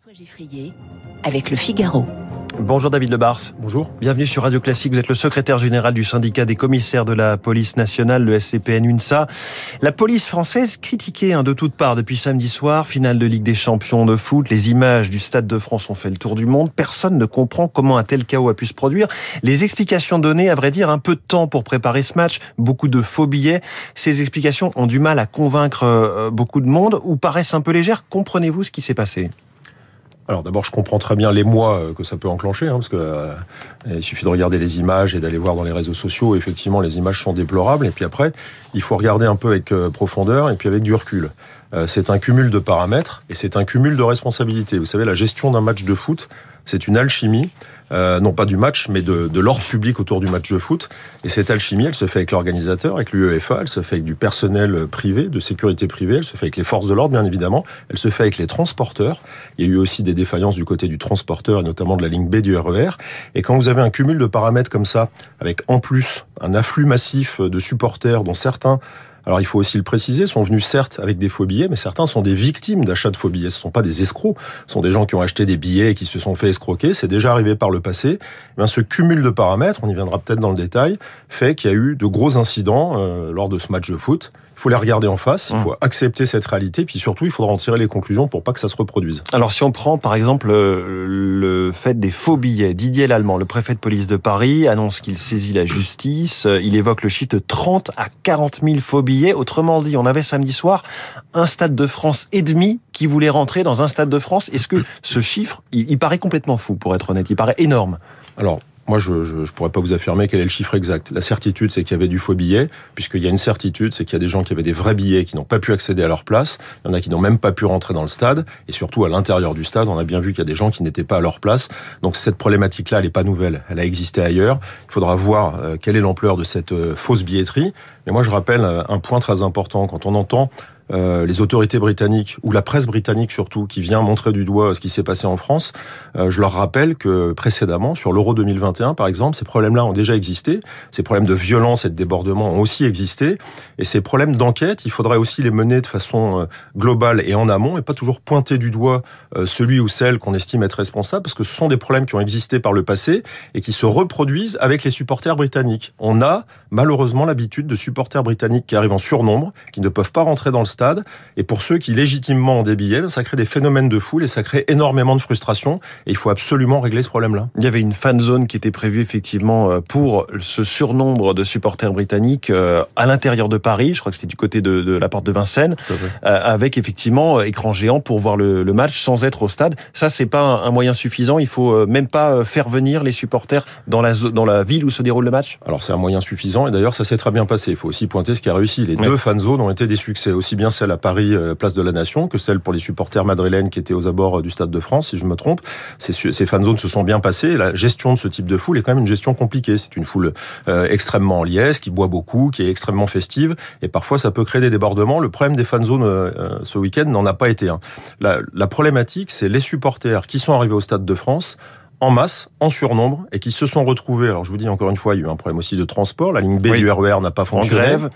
François Geffrier avec le Figaro. Bonjour David Lebars. Bonjour. Bienvenue sur Radio Classique. Vous êtes le secrétaire général du syndicat des commissaires de la police nationale, le SCPN UNSA. La police française critiquée hein, de toutes parts depuis samedi soir, finale de Ligue des champions de foot. Les images du Stade de France ont fait le tour du monde. Personne ne comprend comment un tel chaos a pu se produire. Les explications données, à vrai dire, un peu de temps pour préparer ce match, beaucoup de faux billets. Ces explications ont du mal à convaincre euh, beaucoup de monde ou paraissent un peu légères. Comprenez-vous ce qui s'est passé? Alors d'abord, je comprends très bien les mois euh, que ça peut enclencher, hein, parce que euh, il suffit de regarder les images et d'aller voir dans les réseaux sociaux. Effectivement, les images sont déplorables. Et puis après, il faut regarder un peu avec euh, profondeur et puis avec du recul. c'est un cumul de paramètres et c'est un cumul de responsabilités. Vous savez, la gestion d'un match de foot, c'est une alchimie. Euh, non pas du match, mais de, de l'ordre public autour du match de foot. Et cette alchimie, elle se fait avec l'organisateur, avec l'UEFA, elle se fait avec du personnel privé, de sécurité privée, elle se fait avec les forces de l'ordre, bien évidemment, elle se fait avec les transporteurs. Il y a eu aussi des défaillances du côté du transporteur, et notamment de la ligne B du RER. E et quand vous avez un cumul de paramètres comme ça, avec en plus un afflux massif de supporters, dont certains alors il faut aussi le préciser, sont venus certes avec des faux billets, mais certains sont des victimes d'achats de faux billets. Ce ne sont pas des escrocs, ce sont des gens qui ont acheté des billets et qui se sont fait escroquer. C'est déjà arrivé par le passé. Eh ce cumul de paramètres, on y viendra peut-être dans le détail, fait qu'il y a eu de gros incidents euh, lors de ce match de foot. Il faut les regarder en face, il mmh. faut accepter cette réalité, puis surtout il faudra en tirer les conclusions pour pas que ça se reproduise. Alors si on prend par exemple euh, le fait des faux billets, Didier Lallemand, le préfet de police de Paris, annonce qu'il saisit la justice, il évoque le chiffre de 30 à 40 000 faux billets. Autrement dit, on avait samedi soir un stade de France et demi qui voulait rentrer dans un stade de France. Est-ce que ce chiffre, il, il paraît complètement fou pour être honnête, il paraît énorme? Alors moi, je ne pourrais pas vous affirmer quel est le chiffre exact. La certitude, c'est qu'il y avait du faux billet, puisqu'il y a une certitude, c'est qu'il y a des gens qui avaient des vrais billets qui n'ont pas pu accéder à leur place. Il y en a qui n'ont même pas pu rentrer dans le stade. Et surtout, à l'intérieur du stade, on a bien vu qu'il y a des gens qui n'étaient pas à leur place. Donc cette problématique-là, elle n'est pas nouvelle. Elle a existé ailleurs. Il faudra voir euh, quelle est l'ampleur de cette euh, fausse billetterie. Mais moi, je rappelle euh, un point très important. Quand on entend euh, les autorités britanniques ou la presse britannique surtout qui vient montrer du doigt ce qui s'est passé en France, euh, je leur rappelle que précédemment, sur l'Euro 2021 par exemple, ces problèmes-là ont déjà existé, ces problèmes de violence et de débordement ont aussi existé, et ces problèmes d'enquête, il faudrait aussi les mener de façon euh, globale et en amont, et pas toujours pointer du doigt celui ou celle qu'on estime être responsable, parce que ce sont des problèmes qui ont existé par le passé et qui se reproduisent avec les supporters britanniques. On a malheureusement l'habitude de supporters britanniques qui arrivent en surnombre, qui ne peuvent pas rentrer dans le stade. Et pour ceux qui légitimement ont des billets, ça crée des phénomènes de foule et ça crée énormément de frustration. Et il faut absolument régler ce problème-là. Il y avait une fan zone qui était prévue effectivement euh, pour ce surnombre de supporters britanniques euh, à l'intérieur de Paris. Je crois que c'était du côté de, la porte de Vincennes, euh, avec effectivement écran géant pour voir le, match sans être au stade. Ça, c'est pas un moyen suffisant. Il faut même pas faire venir les supporters dans la dans la ville où se déroule le match. Alors c'est un moyen suffisant et d'ailleurs ça s'est très bien passé. Il faut aussi pointer ce qui a réussi. Les deux fan zones ont été des succès, aussi bien celle à Paris, euh, place de la Nation, que celle pour les supporters madrilènes qui étaient aux abords euh, du Stade de France, si je me trompe. Ces, ces fan zones se sont bien passées. La gestion de ce type de foule est quand même une gestion compliquée. C'est une foule euh, extrêmement liesse, qui boit beaucoup, qui est extrêmement festive, et parfois ça peut créer des débordements. Le problème des fan zones ce week-end n'en a pas été un. La, la problématique, c'est les supporters qui sont arrivés au Stade de France en masse, en surnombre, et qui se sont retrouvés. Alors je vous dis encore une fois, il y a eu un problème aussi de transport. La ligne B du RER e n'a pas fonctionné. En grève.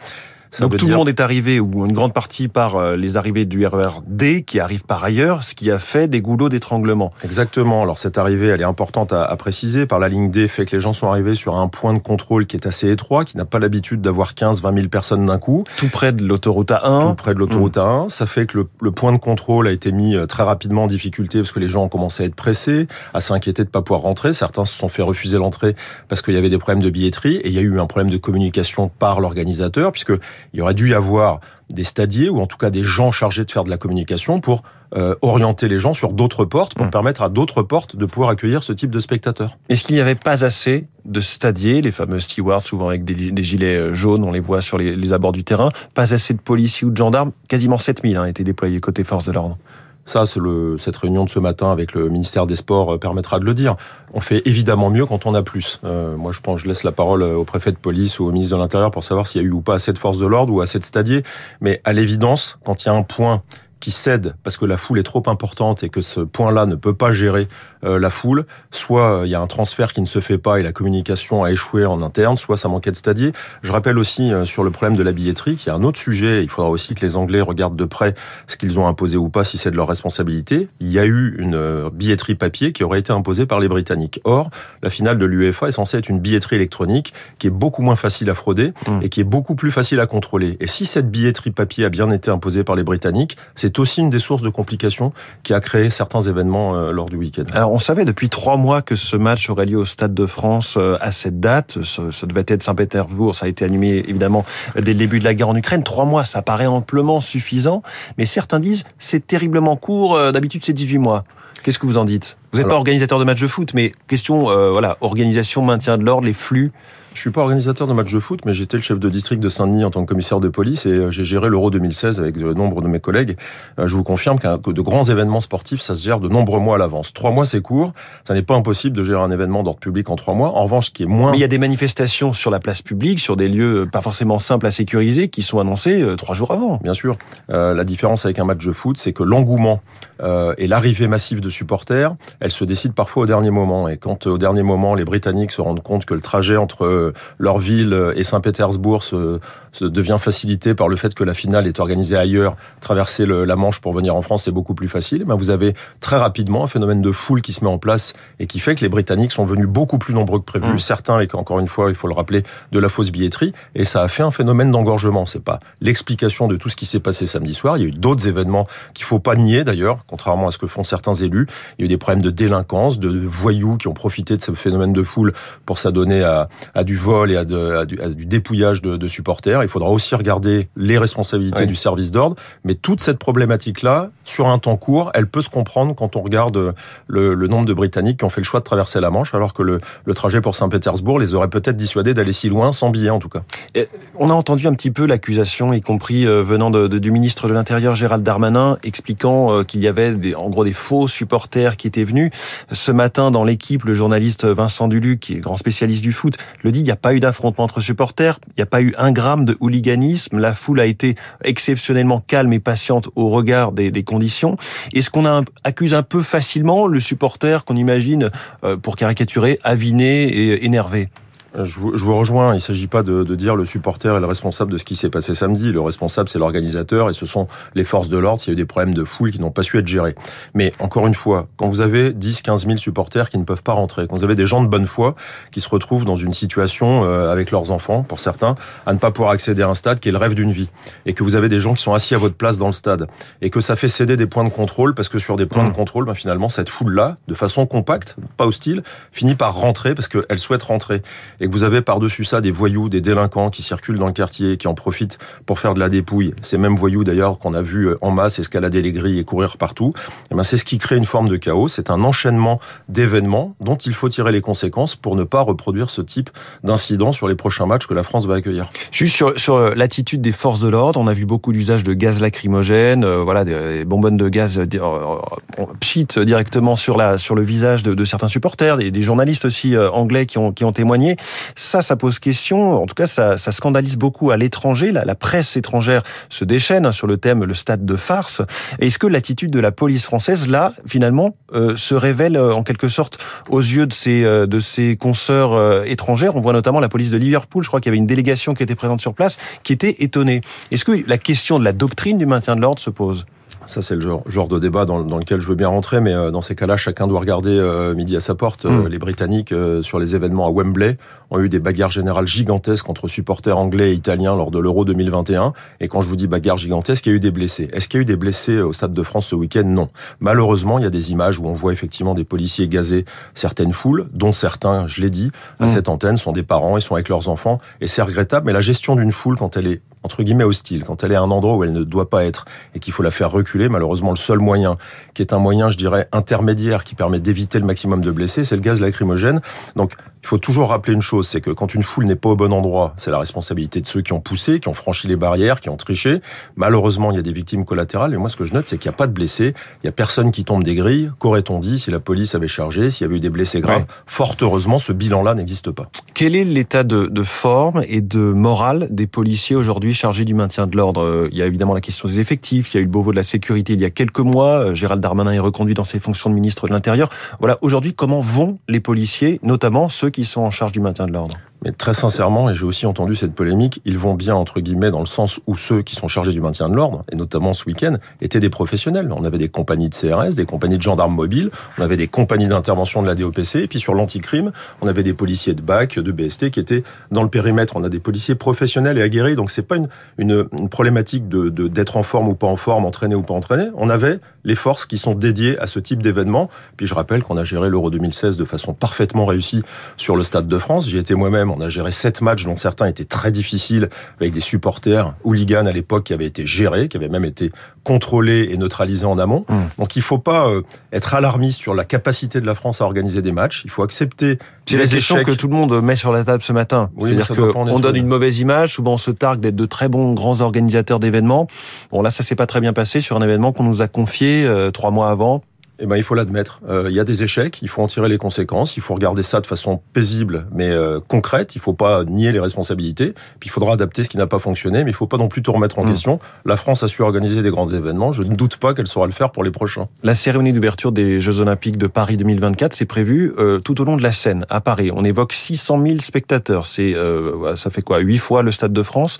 Donc tout le monde est arrivé, ou une grande partie par euh, les arrivées du RER qui arrivent par ailleurs, ce qui a fait des goulots d'étranglement. Exactement. Alors cette arrivée, elle est importante à, à, préciser. Par la ligne D, fait que les gens sont arrivés sur un point de contrôle qui est assez étroit, qui n'a pas l'habitude d'avoir 15-20 000 personnes d'un coup. Tout près de l'autoroute A1. Tout près de l'autoroute A1. Ça fait que le, le, point de contrôle a été mis euh, très rapidement en difficulté parce que les gens ont commencé à être pressés, à s'inquiéter de pas pouvoir rentrer. Certains se sont fait refuser l'entrée parce qu'il y avait des problèmes de billetterie et il y a eu un problème de communication par l'organisateur puisque il y aurait dû y avoir des stadiers ou en tout cas des gens chargés de faire de la communication pour euh, orienter les gens sur d'autres portes pour mmh. permettre à d'autres portes de pouvoir accueillir ce type de spectateurs. Est-ce qu'il n'y avait pas assez de stadiers, les fameux stewards souvent avec des, gilets euh, jaunes, on les voit sur les, abords du terrain, pas assez de policiers ou de gendarmes, quasiment 7000 hein, étaient déployés côté force de l'ordre. Ça, le, cette réunion de ce matin avec le ministère des Sports euh, permettra de le dire. On fait évidemment mieux quand on a plus. Euh, moi, je pense, je laisse la parole euh, au préfet de police ou au ministre de l'Intérieur pour savoir s'il y a eu ou pas assez de force de l'ordre ou assez de stadiers. Mais à l'évidence, quand il y a un point qui cède parce que la foule est trop importante et que ce point-là ne peut pas gérer la foule, soit il y a un transfert qui ne se fait pas et la communication a échoué en interne, soit ça manquait de stadier. Je rappelle aussi sur le problème de la billetterie qu'il y a un autre sujet. Il faudra aussi que les Anglais regardent de près ce qu'ils ont imposé ou pas, si c'est de leur responsabilité. Il y a eu une billetterie papier qui aurait été imposée par les Britanniques. Or, la finale de l'UEFA est censée être une billetterie électronique qui est beaucoup moins facile à frauder mmh. et qui est beaucoup plus facile à contrôler. Et si cette billetterie papier a bien été imposée par les Britanniques, c'est aussi une des sources de complications qui a créé certains événements euh, lors du week-end. Alors on savait depuis trois mois que ce match aurait lieu au Stade de France euh, à cette date. Ce, devait être Saint-Pétersbourg. Ça a été animé évidemment dès le début de la guerre en Ukraine. Trois mois, ça paraît amplement suffisant. Mais certains disent c'est terriblement court. Euh, d'habitude, c'est 18 mois. Qu'est-ce que vous en dites? Vous n'êtes pas organisateur de match de foot, mais question, voilà, organisation, maintien de l'ordre, les flux. Je suis pas organisateur de matchs de foot, mais j'étais le chef de district de Saint-Denis en tant que commissaire de police et euh, j'ai géré l'Euro 2016 avec de nombre de mes collègues. Euh, je vous confirme que de grands événements sportifs, ça se gère de nombreux mois à l'avance. Trois mois, c'est court. Ça n'est pas impossible de gérer un événement d'ordre public en trois mois. En revanche, ce qui est moins... Mais il y a des manifestations sur la place publique, sur des lieux pas forcément simples à sécuriser, qui sont annoncés euh, trois jours avant. Bien sûr. Euh, la différence avec un match de foot, c'est que l'engouement euh, et l'arrivée massive de supporters, elle se décide parfois au dernier moment. Et quand au dernier moment, les Britanniques se rendent compte que le trajet entre leur ville et Saint-Pétersbourg se, devient facilité par le fait que la finale est organisée ailleurs. Traverser la Manche pour venir en France, c'est beaucoup plus facile. Ben, vous avez très rapidement un phénomène de foule qui se met en place et qui fait que les Britanniques sont venus beaucoup plus nombreux que prévu. Mmh. Certains, et encore une fois, il faut le rappeler, de la fausse billetterie. Et ça a fait un phénomène d'engorgement. C'est pas l'explication de tout ce qui s'est passé samedi soir. Il y a eu d'autres événements qu'il faut pas nier d'ailleurs, contrairement à ce que font certains élus. Il y a eu des problèmes de délinquance, de voyous qui ont profité de ce phénomène de foule pour s'adonner à, à du vol et à de, du, dépouillage de, supporters. Il faudra aussi regarder les responsabilités du service d'ordre. Mais toute cette problématique-là, sur un temps court, elle peut se comprendre quand on regarde le, nombre de Britanniques qui ont fait le choix de traverser la Manche, alors que le, trajet pour Saint-Pétersbourg les aurait peut-être dissuadés d'aller si loin, sans billet en tout cas. on a entendu un petit peu l'accusation, y compris euh, venant du ministre de l'Intérieur Gérald Darmanin, expliquant euh, qu'il y avait des, en gros des faux supporters qui étaient venus. Ce matin, dans l'équipe, le journaliste Vincent Duluc, qui est grand spécialiste du foot, le dit, il n'y a pas eu d'affrontement entre supporters. Il n'y a pas eu un gramme de hooliganisme. La foule a été exceptionnellement calme et patiente au regard des, conditions. Est-ce qu'on accuse un peu facilement le supporter qu'on imagine, euh, pour caricaturer, aviné et énervé? Je vous, je vous, rejoins. Il ne s'agit pas de, de, dire le supporter est le responsable de ce qui s'est passé samedi. Le responsable, c'est l'organisateur et ce sont les forces de l'ordre s'il y a eu des problèmes de foule qui n'ont pas su être gérés. Mais encore une fois, quand vous avez 10, 15 000 supporters qui ne peuvent pas rentrer, quand vous avez des gens de bonne foi qui se retrouvent dans une situation euh, avec leurs enfants, pour certains, à ne pas pouvoir accéder à un stade qui est le rêve d'une vie, et que vous avez des gens qui sont assis à votre place dans le stade, et que ça fait céder des points de contrôle parce que sur des points de mmh. contrôle, ben finalement, cette foule-là, de façon compacte, pas hostile, finit par rentrer parce qu'elle souhaite rentrer et que vous avez par-dessus ça des voyous, des délinquants qui circulent dans le quartier, qui en profitent pour faire de la dépouille, ces mêmes voyous d'ailleurs qu'on a vu euh, en masse escalader les grilles et courir partout, et eh ben c'est ce qui crée une forme de chaos. C'est un enchaînement d'événements dont il faut tirer les conséquences pour ne pas reproduire ce type d'incident sur les prochains matchs que la France va accueillir. Juste sur, euh, l'attitude des forces de l'ordre, on a vu beaucoup d'usage de gaz lacrymogène, euh, voilà, des bonbonnes de gaz euh, directement sur la sur le visage de, certains supporters, des, des journalistes aussi anglais qui ont qui ont témoigné ça, ça pose question. En tout cas, ça, ça scandalise beaucoup à l'étranger. La, la, presse étrangère se déchaîne hein, sur le thème le stade de farce. Est-ce que l'attitude de la police française, là, finalement, euh, se révèle euh, en quelque sorte aux yeux de ses, euh, de ses consoeurs étrangères? On voit notamment la police de Liverpool. Je crois qu'il y avait une délégation qui était présente sur place qui était étonnée. Est-ce que la question de la doctrine du maintien de l'ordre se pose? Ça, c'est le genre, genre, de débat dans, dans, lequel je veux bien rentrer, mais euh, dans ces cas-là, chacun doit regarder euh, midi à sa porte. Euh, mm. les Britanniques, sur les événements à Wembley, ont eu des bagarres générales gigantesques entre supporters anglais et italiens lors de l'Euro 2021. Et quand je vous dis bagarres gigantesques, il y a eu des blessés. Est-ce qu'il y a eu des blessés au Stade de France ce week-end? Non. Malheureusement, il y a des images où on voit effectivement des policiers gazer certaines foules, dont certains, je l'ai dit, à mm. cette antenne, sont des parents, ils sont avec leurs enfants, et c'est regrettable. Mais la gestion d'une foule, quand elle est entre guillemets hostile, quand elle est à un endroit où elle ne doit pas être et qu'il faut la faire reculer, malheureusement le seul moyen, qui est un moyen, je dirais, intermédiaire, qui permet d'éviter le maximum de blessés, c'est le gaz lacrymogène. Donc il faut toujours rappeler une chose, c'est que quand une foule n'est pas au bon endroit, c'est la responsabilité de ceux qui ont poussé, qui ont franchi les barrières, qui ont triché. Malheureusement, il y a des victimes collatérales. Et moi, ce que je note, c'est qu'il n'y a pas de blessés. Il n'y a personne qui tombe des grilles. Qu'aurait-on dit si la police avait chargé, s'il y avait eu des blessés graves? Fort heureusement, ce bilan-là n'existe pas. Quel est l'état de, de, forme et de morale des policiers aujourd'hui chargés du maintien de l'ordre? Euh, Il y a évidemment la question des effectifs. Il y a eu le Beauvau de la sécurité il y a quelques mois. Euh, Gérald Darmanin est reconduit dans ses fonctions de ministre de l'Intérieur. Voilà, aujourd'hui, comment vont les policiers, notamment ceux qui sont en charge du maintien de l'ordre mais très sincèrement, et j'ai aussi entendu cette polémique, ils vont bien, entre guillemets, dans le sens où ceux qui sont chargés du maintien de l'ordre, et notamment ce week-end, étaient des professionnels. On avait des compagnies de CRS, des compagnies de gendarmes mobiles, on avait des compagnies d'intervention de la DOPC, et puis sur l'anticrime, on avait des policiers de BAC, de BST qui étaient dans le périmètre. On a des policiers professionnels et aguerris, donc c'est pas une, une, une, problématique de d'être en forme ou pas en forme, entraîné ou pas entraîné. On avait les forces qui sont dédiées à ce type d'événement. Puis je rappelle qu'on a géré l'Euro 2016 de façon parfaitement réussie sur le Stade de France. J'y étais moi-même. On a géré sept matchs dont certains étaient très difficiles avec des supporters hooligans à l'époque qui avaient été gérés, qui avaient même été contrôlés et neutralisés en amont. Mmh. Donc il faut pas euh, être alarmiste sur la capacité de la France à organiser des matchs. Il faut accepter c'est la question que tout le monde met sur la table ce matin. Oui, C'est-à-dire qu'on donne une mauvaise image. Souvent, on se targue d'être de très bons grands organisateurs d'événements. Bon, là, ça s'est pas très bien passé sur un événement qu'on nous a confié euh, trois mois avant eh ben, il faut l'admettre. Euh, il y a des échecs, il faut en tirer les conséquences, il faut regarder ça de façon paisible mais euh, concrète. Il faut pas nier les responsabilités. Puis il faudra adapter ce qui n'a pas fonctionné, mais il faut pas non plus tout remettre en mmh. question. La France a su organiser des grands événements. Je ne doute pas qu'elle saura le faire pour les prochains. La cérémonie d'ouverture des Jeux Olympiques de Paris 2024, c'est prévu euh, tout au long de la Seine, à Paris. On évoque 600 000 spectateurs. C'est ça fait quoi? Huit fois le Stade de France.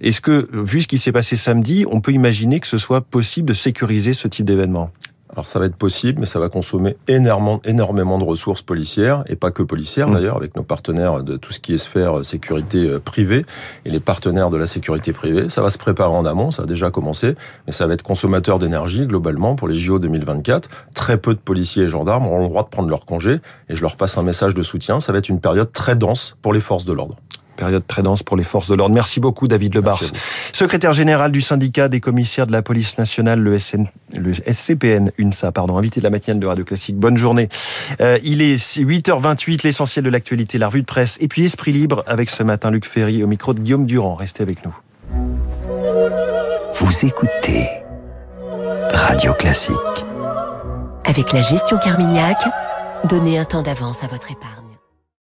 Est-ce que, vu ce qui s'est passé samedi, on peut imaginer que ce soit possible de sécuriser ce type d'événement? Alors ça va être possible, mais ça va consommer énormément, énormément de ressources policières, et pas que policières mmh. d'ailleurs, avec nos partenaires de tout ce qui est sphère euh, sécurité euh, privée, et les partenaires de la sécurité privée. Ça va se préparer en amont, ça a déjà commencé, mais ça va être consommateur d'énergie globalement pour les JO 2024. Très peu de policiers et gendarmes auront le droit de prendre leur congé, et je leur passe un message de soutien. Ça va être une période très dense pour les forces de l'ordre période très dense pour les forces de l'ordre. Merci beaucoup, David Lebars, secrétaire général du syndicat des commissaires de la police nationale, le, SN, le SCPN, UNSA, pardon, invité de la matinale de Radio Classique. Bonne journée. Euh, il est 8h28, l'essentiel de l'actualité, la revue de presse, et puis Esprit Libre avec ce matin Luc Ferry au micro de Guillaume Durand. Restez avec nous. Vous écoutez Radio Classique. Avec la gestion Carmignac, donnez un temps d'avance à votre épargne.